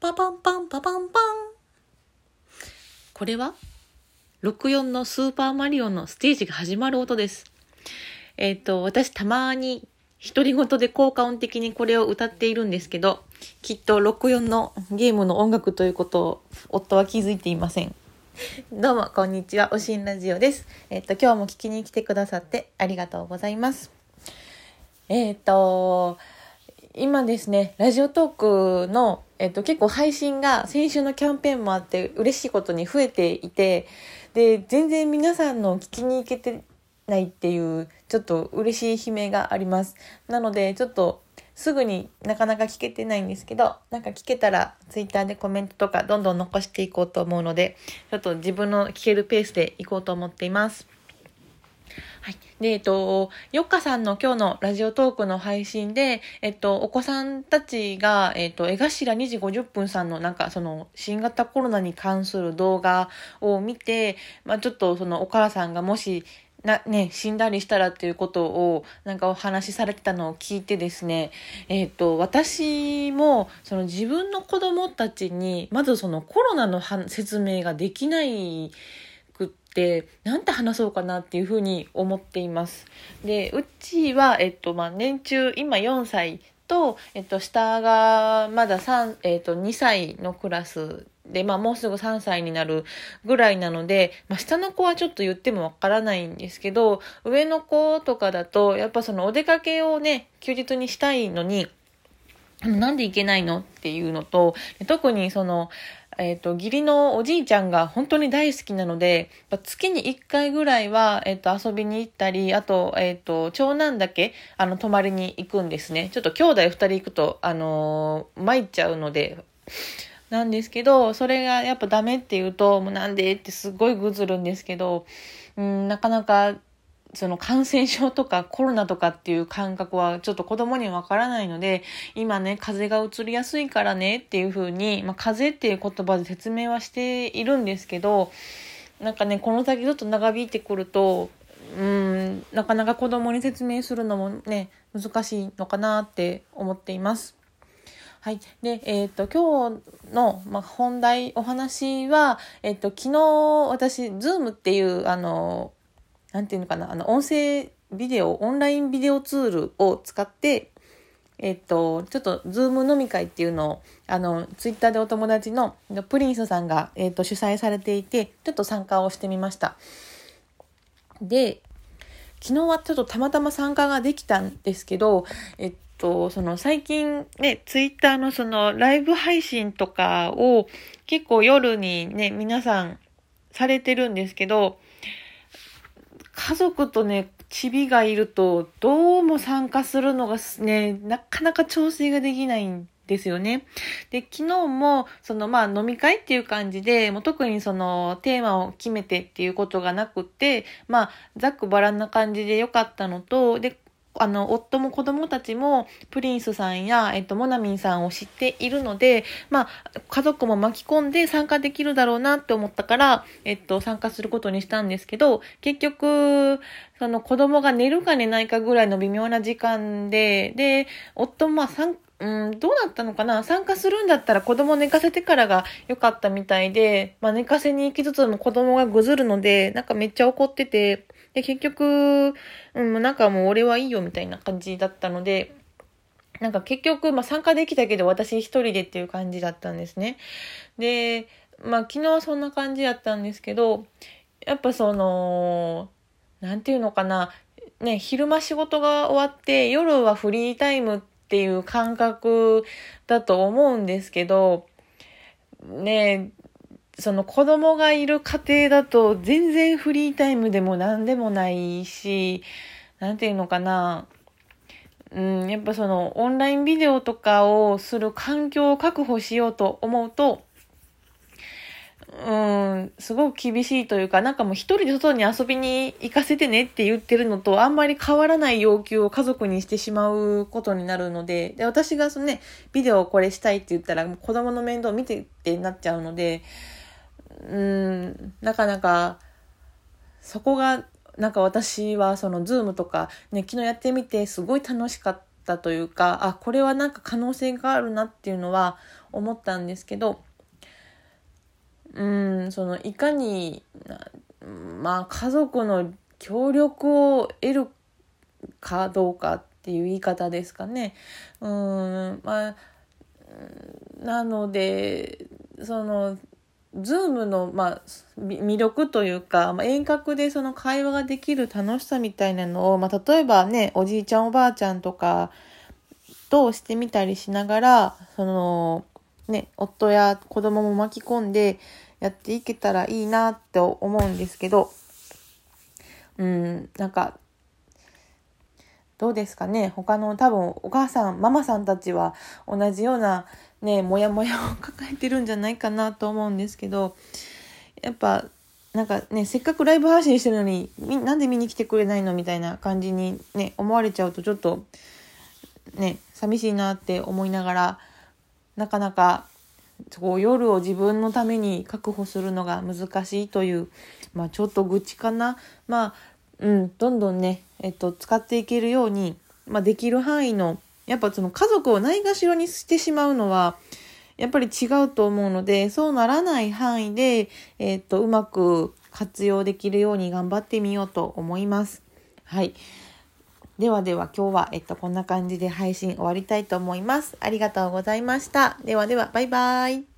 パパンパンパパンパン。これは64のスーパーマリオのステージが始まる音です。えっ、ー、と、私たまに独り言で効果音的にこれを歌っているんですけど、きっと64のゲームの音楽ということを夫は気づいていません。どうも、こんにちは。おしんラジオです。えっ、ー、と、今日も聞きに来てくださってありがとうございます。えっ、ー、と、今ですね、ラジオトークの、えっと、結構配信が先週のキャンペーンもあって嬉しいことに増えていて、で、全然皆さんの聞きに行けてないっていう、ちょっと嬉しい悲鳴があります。なので、ちょっとすぐになかなか聞けてないんですけど、なんか聞けたら twitter でコメントとかどんどん残していこうと思うので、ちょっと自分の聞けるペースでいこうと思っています。はい。で、えっと、よっかさんの今日のラジオトークの配信で、えっと、お子さんたちが、えっと、江頭2時50分さんのなんかその新型コロナに関する動画を見て、まあちょっとそのお母さんがもし、な、ね、死んだりしたらっていうことを、なんかお話しされてたのを聞いてですね、えっ、と、私も、その自分の子供たちに、まずそのコロナの説明ができないってなんて話そうかなっていうふうに思っています。でうちは、えっとまあ、年中今4歳と、えっと、下がまだ3、えっと、2歳のクラスで、まあ、もうすぐ3歳になるぐらいなので、まあ、下の子はちょっと言ってもわからないんですけど、上の子とかだと、やっぱそのお出かけをね、休日にしたいのに、なんで行けないのっていうのと、特にその、えっ、ー、と、義理のおじいちゃんが本当に大好きなので、月に1回ぐらいは、えっ、ー、と、遊びに行ったり、あと、えっ、ー、と、長男だけ、あの、泊まりに行くんですね。ちょっと兄弟2人行くと、あの参っちゃうので、なんですけど、それがやっぱダメって言うと、もうなんでってすごいぐずるんですけど、うん、なかなかその感染症とかコロナとかっていう感覚はちょっと子供にはわからないので、今ね、風邪が移りやすいからねっていう風に、まあ、風邪っていう言葉で説明はしているんですけど、なんかね、この先ちょっと長引いてくると、うん、なかなか子供に説明するのもね、難しいのかなって思っています。はい。で、えっ、ー、と、今日の、まあ、本題、お話は、えっ、ー、と、昨日、私、ズームっていう、あの、なんていうのかな、あの、音声ビデオ、オンラインビデオツールを使って、えっと、ちょっと、ズーム飲み会っていうのを、あの、ツイッターでお友達のプリンスさんが、えっと、主催されていて、ちょっと参加をしてみました。で、昨日はちょっとたまたま参加ができたんですけど、えっと、その最近ね、ツイッターのそのライブ配信とかを結構夜にね、皆さんされてるんですけど、家族とね、チビがいると、どうも参加するのがね、なかなか調整ができないんですよね。で、昨日も、そのまあ飲み会っていう感じで、もう特にそのテーマを決めてっていうことがなくて、まあ、ざっくばらんな感じで良かったのと、で、あの、夫も子供たちも、プリンスさんや、えっと、モナミンさんを知っているので、まあ、家族も巻き込んで参加できるだろうなって思ったから、えっと、参加することにしたんですけど、結局、その子供が寝るか寝ないかぐらいの微妙な時間で、で、夫もまあ、参うん、どうだったのかな？参加するんだったら子供寝かせてからが良かったみたいで、まあ寝かせに行きつつも子供がぐずるので、なんかめっちゃ怒ってて、で、結局、うん、なんかもう俺はいいよみたいな感じだったので、なんか結局、まあ参加できたけど私一人でっていう感じだったんですね。で、まあ昨日はそんな感じだったんですけど、やっぱその、なんていうのかな、ね、昼間仕事が終わって夜はフリータイムっていう感覚だと思うんですけど、ね、その子供がいる家庭だと全然フリータイムでも何でもないし、なんていうのかな。うん、やっぱそのオンラインビデオとかをする環境を確保しようと思うと、うん、すごく厳しいというか、なんかもう一人で外に遊びに行かせてねって言ってるのと、あんまり変わらない要求を家族にしてしまうことになるので、で、私がそのね、ビデオをこれしたいって言ったら、子供の面倒見てってなっちゃうので、うん、なかなか、そこが、なんか私はそのズームとかね、昨日やってみてすごい楽しかったというか、あ、これはなんか可能性があるなっていうのは思ったんですけど、うん、その、いかに、まあ、家族の協力を得るかどうかっていう言い方ですかね。うん、まあ、なので、その、ズームの、まあ、魅力というか、まあ、遠隔でその会話ができる楽しさみたいなのを、まあ、例えばね、おじいちゃんおばあちゃんとかとしてみたりしながら、その、ね、夫や子供も巻き込んでやっていけたらいいなって思うんですけど、うん、なんか、どうですかね。他の多分お母さん、ママさんたちは同じようなね、もやもやを抱えてるんじゃないかなと思うんですけど、やっぱ、なんかね、せっかくライブ配信してるのに、なんで見に来てくれないのみたいな感じにね、思われちゃうとちょっと、ね、寂しいなって思いながら、なかなか、こう夜を自分のために確保するのが難しいという、まあちょっと愚痴かな。まあ、うん、どんどんね、えっと、使っていけるように、まあできる範囲のやっぱその家族をないがしろにしてしまうのは、やっぱり違うと思うので、そうならない範囲で、えっ、と、うまく活用できるように頑張ってみようと思います。はい。ではでは今日は、えっと、こんな感じで配信終わりたいと思います。ありがとうございました。ではでは、バイバイ。